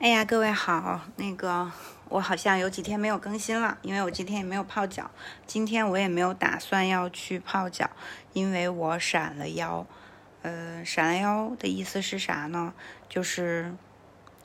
哎呀，各位好，那个我好像有几天没有更新了，因为我今天也没有泡脚，今天我也没有打算要去泡脚，因为我闪了腰。呃，闪了腰的意思是啥呢？就是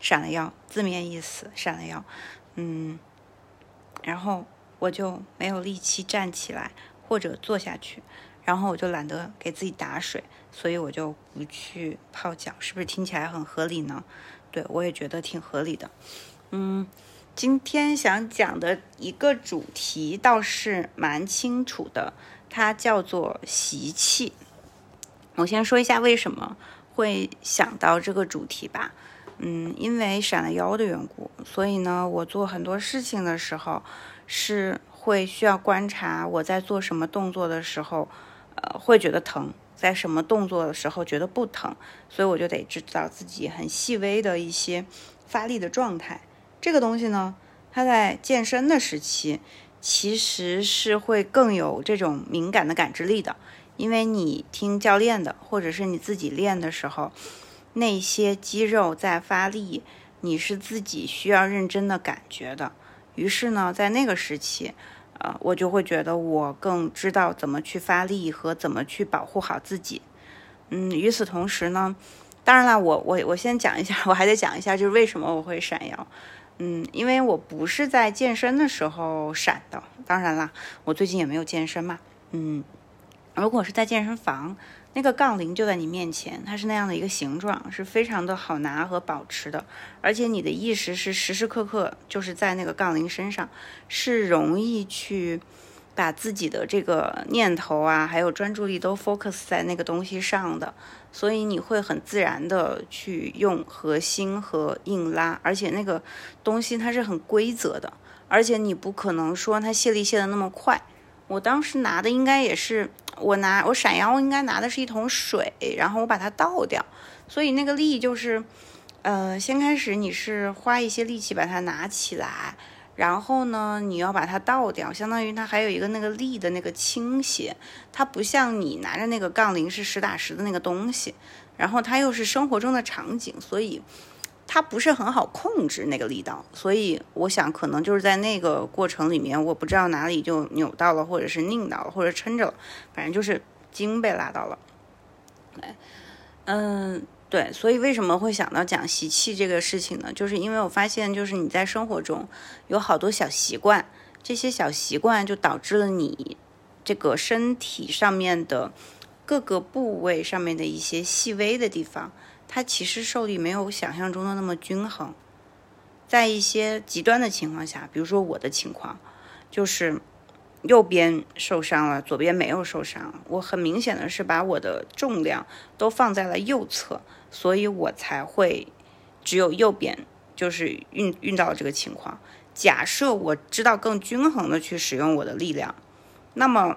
闪了腰，字面意思，闪了腰。嗯，然后我就没有力气站起来或者坐下去，然后我就懒得给自己打水，所以我就不去泡脚，是不是听起来很合理呢？对，我也觉得挺合理的。嗯，今天想讲的一个主题倒是蛮清楚的，它叫做习气。我先说一下为什么会想到这个主题吧。嗯，因为闪了腰的缘故，所以呢，我做很多事情的时候是会需要观察我在做什么动作的时候，呃，会觉得疼。在什么动作的时候觉得不疼，所以我就得知道自己很细微的一些发力的状态。这个东西呢，它在健身的时期其实是会更有这种敏感的感知力的，因为你听教练的，或者是你自己练的时候，那些肌肉在发力，你是自己需要认真的感觉的。于是呢，在那个时期。啊，我就会觉得我更知道怎么去发力和怎么去保护好自己。嗯，与此同时呢，当然了，我我我先讲一下，我还得讲一下，就是为什么我会闪耀。嗯，因为我不是在健身的时候闪的。当然啦，我最近也没有健身嘛。嗯，如果是在健身房。那个杠铃就在你面前，它是那样的一个形状，是非常的好拿和保持的，而且你的意识是时时刻刻就是在那个杠铃身上，是容易去把自己的这个念头啊，还有专注力都 focus 在那个东西上的，所以你会很自然的去用核心和硬拉，而且那个东西它是很规则的，而且你不可能说它泄力泄的那么快。我当时拿的应该也是。我拿我闪腰应该拿的是一桶水，然后我把它倒掉，所以那个力就是，呃，先开始你是花一些力气把它拿起来，然后呢你要把它倒掉，相当于它还有一个那个力的那个倾斜，它不像你拿着那个杠铃是实打实的那个东西，然后它又是生活中的场景，所以。它不是很好控制那个力道，所以我想可能就是在那个过程里面，我不知道哪里就扭到了，或者是拧到了，或者撑着了，反正就是筋被拉到了。对，嗯，对，所以为什么会想到讲习气这个事情呢？就是因为我发现，就是你在生活中有好多小习惯，这些小习惯就导致了你这个身体上面的各个部位上面的一些细微的地方。它其实受力没有想象中的那么均衡，在一些极端的情况下，比如说我的情况，就是右边受伤了，左边没有受伤。我很明显的是把我的重量都放在了右侧，所以我才会只有右边就是运运到这个情况。假设我知道更均衡的去使用我的力量，那么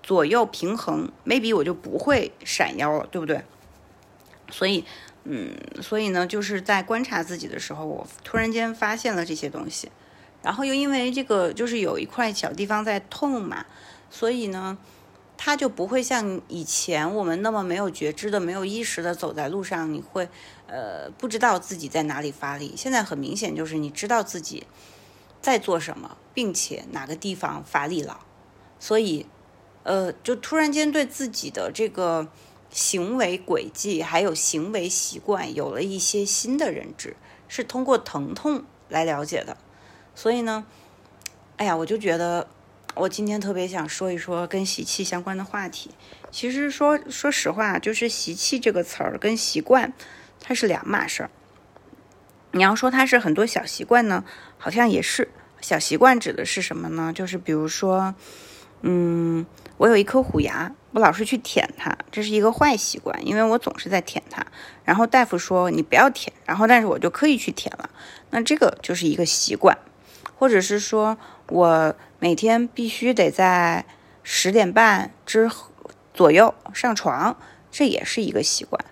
左右平衡，maybe 我就不会闪腰了，对不对？所以，嗯，所以呢，就是在观察自己的时候，我突然间发现了这些东西，然后又因为这个就是有一块小地方在痛嘛，所以呢，它就不会像以前我们那么没有觉知的、没有意识的走在路上，你会呃不知道自己在哪里发力。现在很明显就是你知道自己在做什么，并且哪个地方发力了，所以呃，就突然间对自己的这个。行为轨迹还有行为习惯有了一些新的认知，是通过疼痛来了解的。所以呢，哎呀，我就觉得我今天特别想说一说跟习气相关的话题。其实说说实话，就是习气这个词儿跟习惯它是两码事儿。你要说它是很多小习惯呢，好像也是。小习惯指的是什么呢？就是比如说，嗯。我有一颗虎牙，我老是去舔它，这是一个坏习惯，因为我总是在舔它。然后大夫说你不要舔，然后但是我就刻意去舔了，那这个就是一个习惯。或者是说我每天必须得在十点半之左右上床，这也是一个习惯。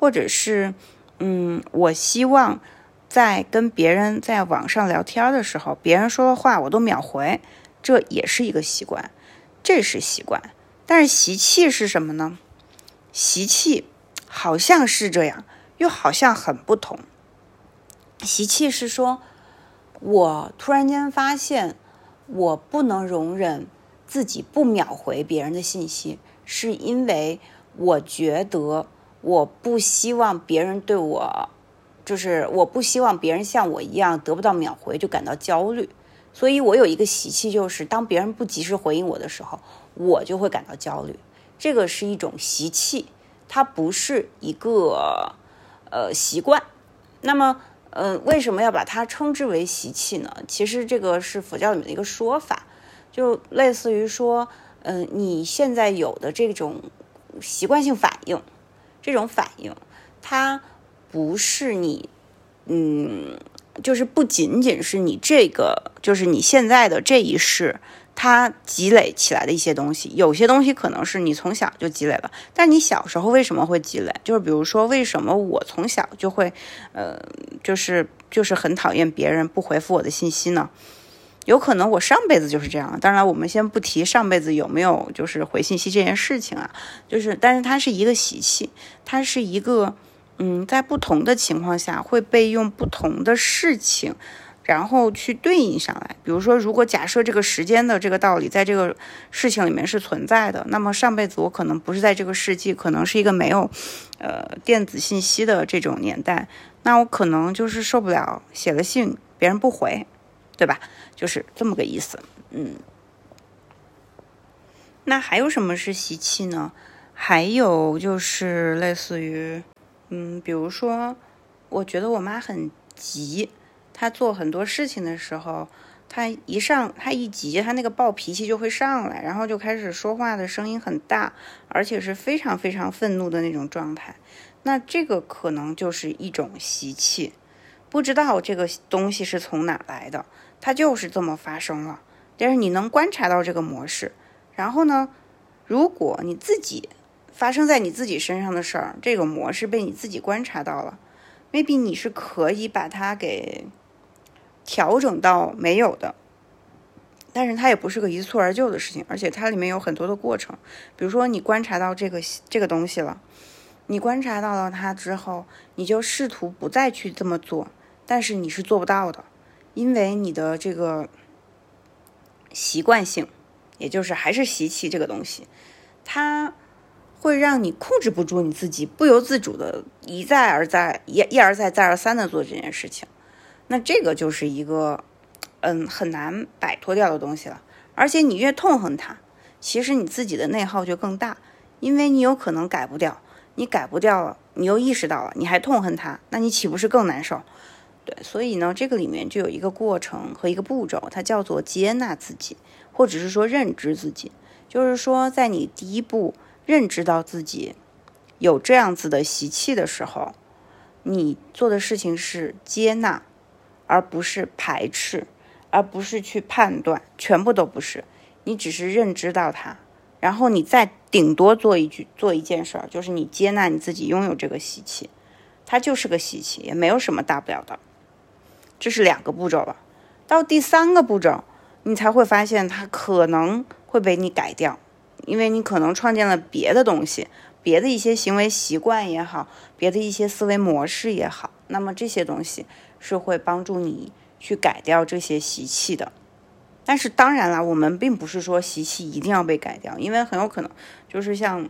或者是嗯，我希望在跟别人在网上聊天的时候，别人说的话我都秒回，这也是一个习惯。这是习惯，但是习气是什么呢？习气好像是这样，又好像很不同。习气是说，我突然间发现，我不能容忍自己不秒回别人的信息，是因为我觉得我不希望别人对我，就是我不希望别人像我一样得不到秒回就感到焦虑，所以我有一个习气，就是当别人不及时回应我的时候，我就会感到焦虑。这个是一种习气，它不是一个呃习惯。那么。呃，为什么要把它称之为习气呢？其实这个是佛教里面的一个说法，就类似于说，嗯，你现在有的这种习惯性反应，这种反应，它不是你，嗯，就是不仅仅是你这个，就是你现在的这一世。它积累起来的一些东西，有些东西可能是你从小就积累了，但你小时候为什么会积累？就是比如说，为什么我从小就会，呃，就是就是很讨厌别人不回复我的信息呢？有可能我上辈子就是这样。当然，我们先不提上辈子有没有就是回信息这件事情啊，就是，但是它是一个习气，它是一个，嗯，在不同的情况下会被用不同的事情。然后去对应上来，比如说，如果假设这个时间的这个道理在这个事情里面是存在的，那么上辈子我可能不是在这个世纪，可能是一个没有，呃，电子信息的这种年代，那我可能就是受不了写了信别人不回，对吧？就是这么个意思。嗯，那还有什么是习气呢？还有就是类似于，嗯，比如说，我觉得我妈很急。她做很多事情的时候，她一上她一急，她那个暴脾气就会上来，然后就开始说话的声音很大，而且是非常非常愤怒的那种状态。那这个可能就是一种习气，不知道这个东西是从哪来的，它就是这么发生了。但是你能观察到这个模式，然后呢，如果你自己发生在你自己身上的事儿，这个模式被你自己观察到了，maybe 你是可以把它给。调整到没有的，但是它也不是个一蹴而就的事情，而且它里面有很多的过程。比如说，你观察到这个这个东西了，你观察到了它之后，你就试图不再去这么做，但是你是做不到的，因为你的这个习惯性，也就是还是习气这个东西，它会让你控制不住你自己，不由自主的一再而再、一一而再、再而三的做这件事情。那这个就是一个，嗯，很难摆脱掉的东西了。而且你越痛恨它，其实你自己的内耗就更大，因为你有可能改不掉。你改不掉了，你又意识到了，你还痛恨它，那你岂不是更难受？对，所以呢，这个里面就有一个过程和一个步骤，它叫做接纳自己，或者是说认知自己。就是说，在你第一步认知到自己有这样子的习气的时候，你做的事情是接纳。而不是排斥，而不是去判断，全部都不是。你只是认知到它，然后你再顶多做一句做一件事儿，就是你接纳你自己拥有这个习气，它就是个习气，也没有什么大不了的。这是两个步骤了，到第三个步骤，你才会发现它可能会被你改掉，因为你可能创建了别的东西，别的一些行为习惯也好，别的一些思维模式也好，那么这些东西。是会帮助你去改掉这些习气的，但是当然了，我们并不是说习气一定要被改掉，因为很有可能就是像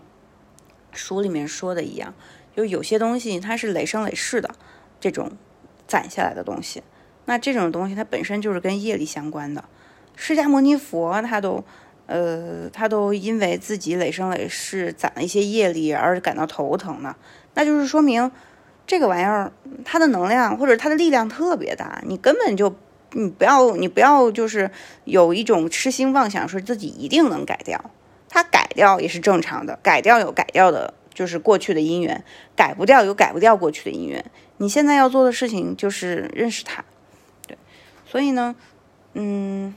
书里面说的一样，就有些东西它是累生累世的这种攒下来的东西，那这种东西它本身就是跟业力相关的。释迦牟尼佛他都呃他都因为自己累生累世攒了一些业力而感到头疼呢，那就是说明。这个玩意儿，它的能量或者它的力量特别大，你根本就，你不要，你不要就是有一种痴心妄想，说自己一定能改掉。它改掉也是正常的，改掉有改掉的，就是过去的因缘；改不掉有改不掉过去的因缘。你现在要做的事情就是认识它，对。所以呢，嗯，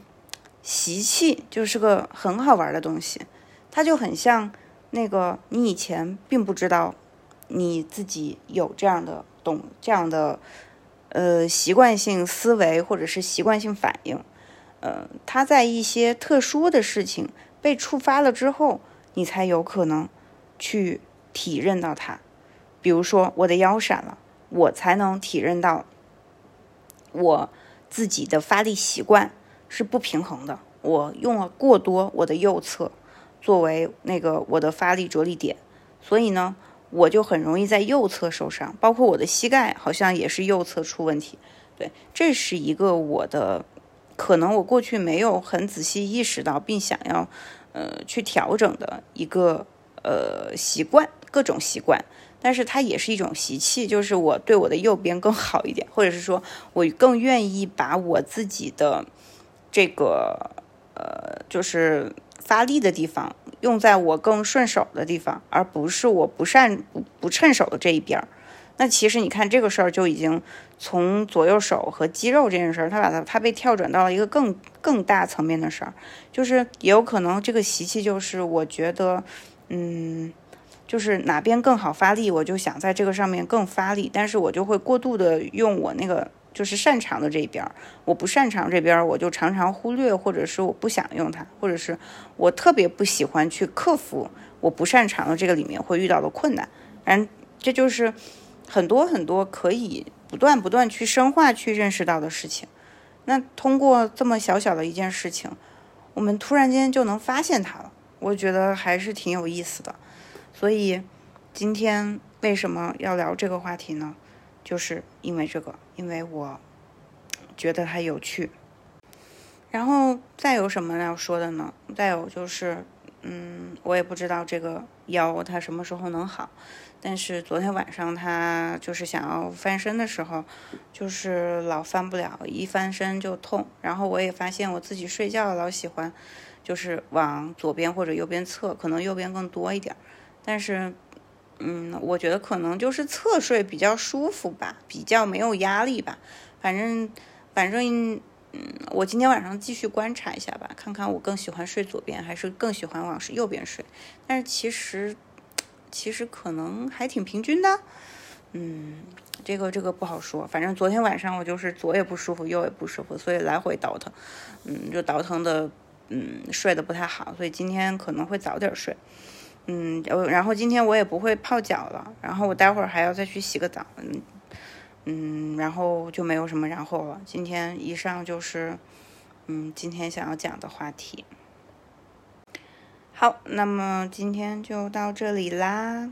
习气就是个很好玩的东西，它就很像那个你以前并不知道。你自己有这样的懂这样的呃习惯性思维或者是习惯性反应，呃，他在一些特殊的事情被触发了之后，你才有可能去体认到它。比如说我的腰闪了，我才能体认到我自己的发力习惯是不平衡的，我用了过多我的右侧作为那个我的发力着力点，所以呢，我就很容易在右侧受伤，包括我的膝盖好像也是右侧出问题。对，这是一个我的可能我过去没有很仔细意识到并想要呃去调整的一个呃习惯，各种习惯。但是它也是一种习气，就是我对我的右边更好一点，或者是说我更愿意把我自己的这个呃，就是发力的地方用在我更顺手的地方，而不是我不善不不趁手的这一边儿。那其实你看这个事儿就已经从左右手和肌肉这件事儿，它把它它被跳转到了一个更更大层面的事儿，就是也有可能这个习气就是我觉得嗯。就是哪边更好发力，我就想在这个上面更发力，但是我就会过度的用我那个就是擅长的这一边，我不擅长这边，我就常常忽略，或者是我不想用它，或者是我特别不喜欢去克服我不擅长的这个里面会遇到的困难。嗯，这就是很多很多可以不断不断去深化去认识到的事情。那通过这么小小的一件事情，我们突然间就能发现它了，我觉得还是挺有意思的。所以，今天为什么要聊这个话题呢？就是因为这个，因为我觉得它有趣。然后再有什么要说的呢？再有就是，嗯，我也不知道这个腰它什么时候能好。但是昨天晚上他就是想要翻身的时候，就是老翻不了，一翻身就痛。然后我也发现我自己睡觉老喜欢，就是往左边或者右边侧，可能右边更多一点。但是，嗯，我觉得可能就是侧睡比较舒服吧，比较没有压力吧。反正，反正，嗯，我今天晚上继续观察一下吧，看看我更喜欢睡左边，还是更喜欢往是右边睡。但是其实，其实可能还挺平均的。嗯，这个这个不好说。反正昨天晚上我就是左也不舒服，右也不舒服，所以来回倒腾，嗯，就倒腾的，嗯，睡得不太好。所以今天可能会早点睡。嗯，然后今天我也不会泡脚了，然后我待会儿还要再去洗个澡，嗯嗯，然后就没有什么然后了。今天以上就是，嗯，今天想要讲的话题。好，那么今天就到这里啦。